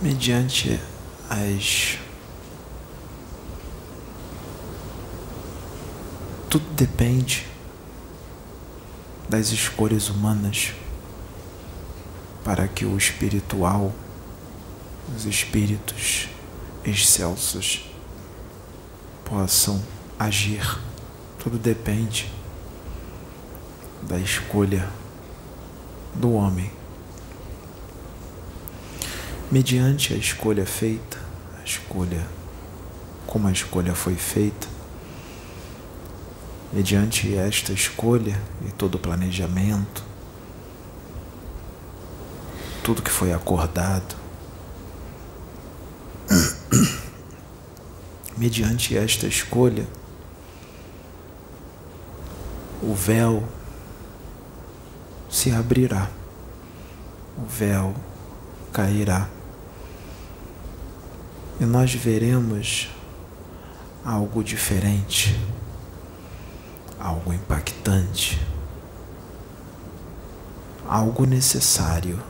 mediante as. Tudo depende das escolhas humanas para que o espiritual, os espíritos excelsos possam agir. Tudo depende da escolha do homem. Mediante a escolha feita, a escolha, como a escolha foi feita, mediante esta escolha e todo o planejamento, tudo que foi acordado, mediante esta escolha, o véu se abrirá, o véu cairá, e nós veremos algo diferente, algo impactante, algo necessário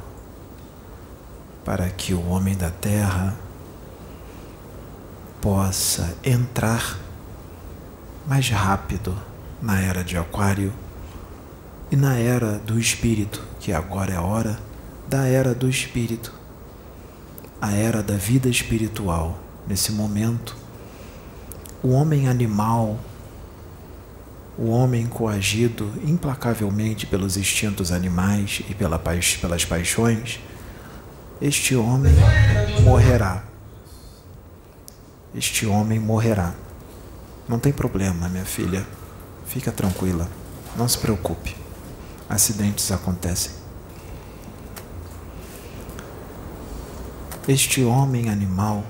para que o homem da terra possa entrar mais rápido na era de Aquário e na era do Espírito, que agora é a hora da era do Espírito, a era da vida espiritual. Nesse momento, o homem animal, o homem coagido implacavelmente pelos instintos animais e pela, pelas paixões, este homem morrerá este homem morrerá. Não tem problema, minha filha. Fica tranquila. Não se preocupe. Acidentes acontecem. Este homem animal,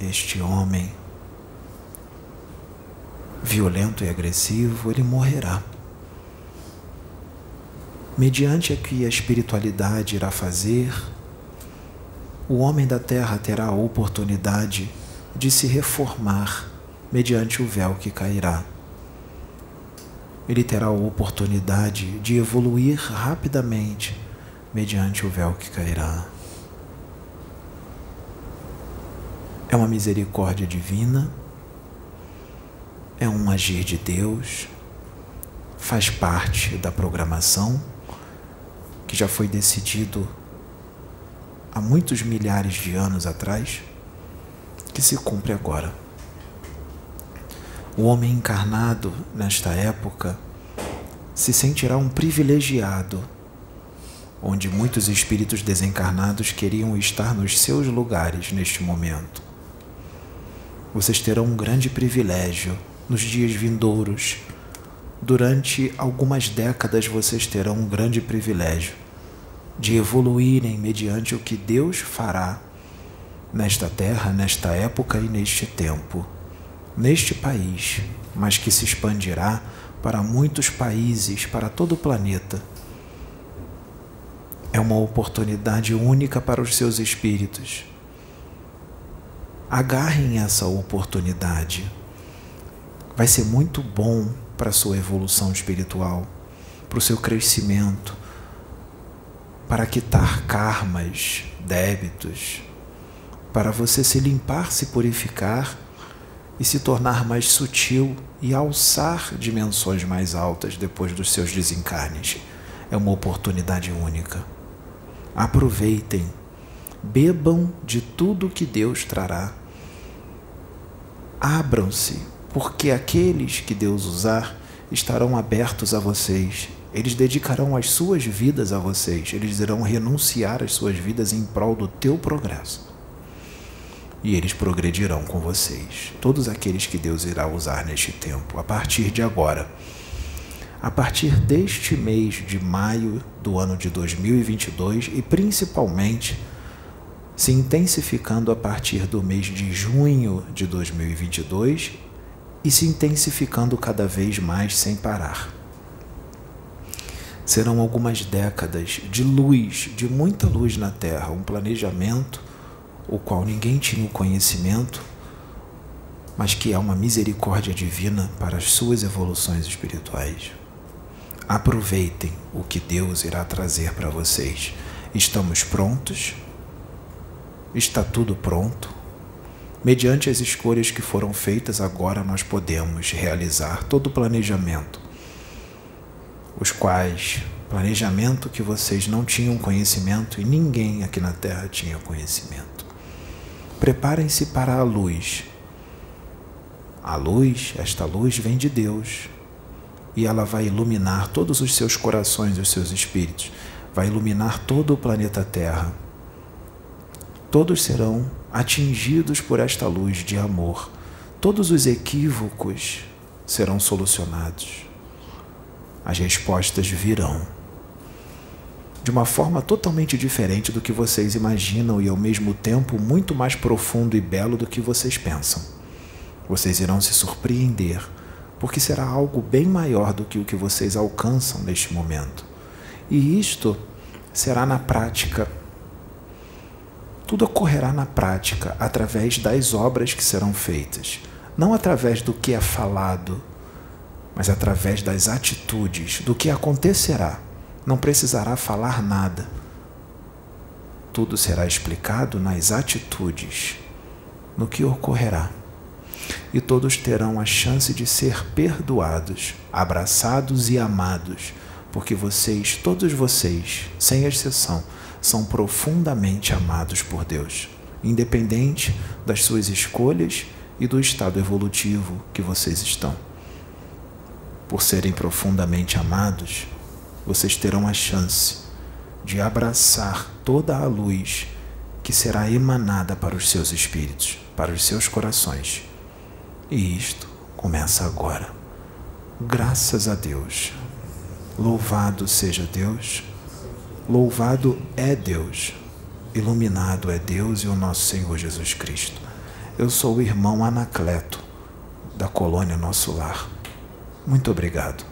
este homem violento e agressivo, ele morrerá. Mediante a que a espiritualidade irá fazer, o homem da terra terá a oportunidade de se reformar mediante o véu que cairá. Ele terá a oportunidade de evoluir rapidamente mediante o véu que cairá. É uma misericórdia divina, é um agir de Deus, faz parte da programação que já foi decidido há muitos milhares de anos atrás que se cumpre agora. O homem encarnado nesta época se sentirá um privilegiado, onde muitos espíritos desencarnados queriam estar nos seus lugares neste momento. Vocês terão um grande privilégio nos dias vindouros. Durante algumas décadas vocês terão um grande privilégio de evoluírem mediante o que Deus fará nesta terra, nesta época e neste tempo, neste país, mas que se expandirá para muitos países, para todo o planeta. É uma oportunidade única para os seus espíritos. Agarrem essa oportunidade. Vai ser muito bom para a sua evolução espiritual, para o seu crescimento, para quitar karmas, débitos, para você se limpar, se purificar e se tornar mais sutil e alçar dimensões mais altas depois dos seus desencarnes. É uma oportunidade única. Aproveitem, bebam de tudo que Deus trará. Abram-se, porque aqueles que Deus usar estarão abertos a vocês. Eles dedicarão as suas vidas a vocês. Eles irão renunciar às suas vidas em prol do teu progresso e eles progredirão com vocês. Todos aqueles que Deus irá usar neste tempo, a partir de agora. A partir deste mês de maio do ano de 2022 e principalmente se intensificando a partir do mês de junho de 2022 e se intensificando cada vez mais sem parar. Serão algumas décadas de luz, de muita luz na Terra, um planejamento o qual ninguém tinha o conhecimento, mas que é uma misericórdia divina para as suas evoluções espirituais. Aproveitem o que Deus irá trazer para vocês. Estamos prontos? Está tudo pronto. Mediante as escolhas que foram feitas, agora nós podemos realizar todo o planejamento, os quais planejamento que vocês não tinham conhecimento e ninguém aqui na Terra tinha conhecimento. Preparem-se para a luz. A luz, esta luz vem de Deus e ela vai iluminar todos os seus corações e os seus espíritos, vai iluminar todo o planeta Terra. Todos serão atingidos por esta luz de amor. Todos os equívocos serão solucionados. As respostas virão de uma forma totalmente diferente do que vocês imaginam e ao mesmo tempo muito mais profundo e belo do que vocês pensam. Vocês irão se surpreender, porque será algo bem maior do que o que vocês alcançam neste momento. E isto será na prática. Tudo ocorrerá na prática através das obras que serão feitas, não através do que é falado, mas através das atitudes, do que acontecerá não precisará falar nada. Tudo será explicado nas atitudes, no que ocorrerá. E todos terão a chance de ser perdoados, abraçados e amados, porque vocês, todos vocês, sem exceção, são profundamente amados por Deus, independente das suas escolhas e do estado evolutivo que vocês estão. Por serem profundamente amados, vocês terão a chance de abraçar toda a luz que será emanada para os seus espíritos, para os seus corações. E isto começa agora. Graças a Deus. Louvado seja Deus. Louvado é Deus. Iluminado é Deus e o nosso Senhor Jesus Cristo. Eu sou o irmão Anacleto, da colônia Nosso Lar. Muito obrigado.